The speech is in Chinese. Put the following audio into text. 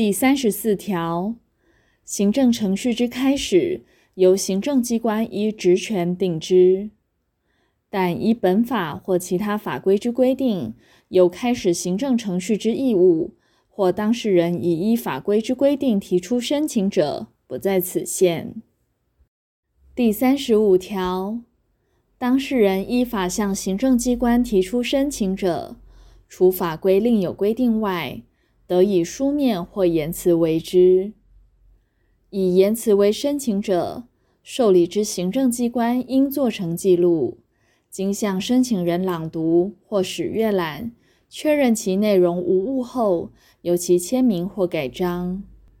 第三十四条，行政程序之开始，由行政机关依职权定之。但依本法或其他法规之规定，有开始行政程序之义务，或当事人已依法规之规定提出申请者，不在此限。第三十五条，当事人依法向行政机关提出申请者，除法规另有规定外，得以书面或言辞为之。以言辞为申请者，受理之行政机关应做成记录。经向申请人朗读或使阅览，确认其内容无误后，由其签名或盖章。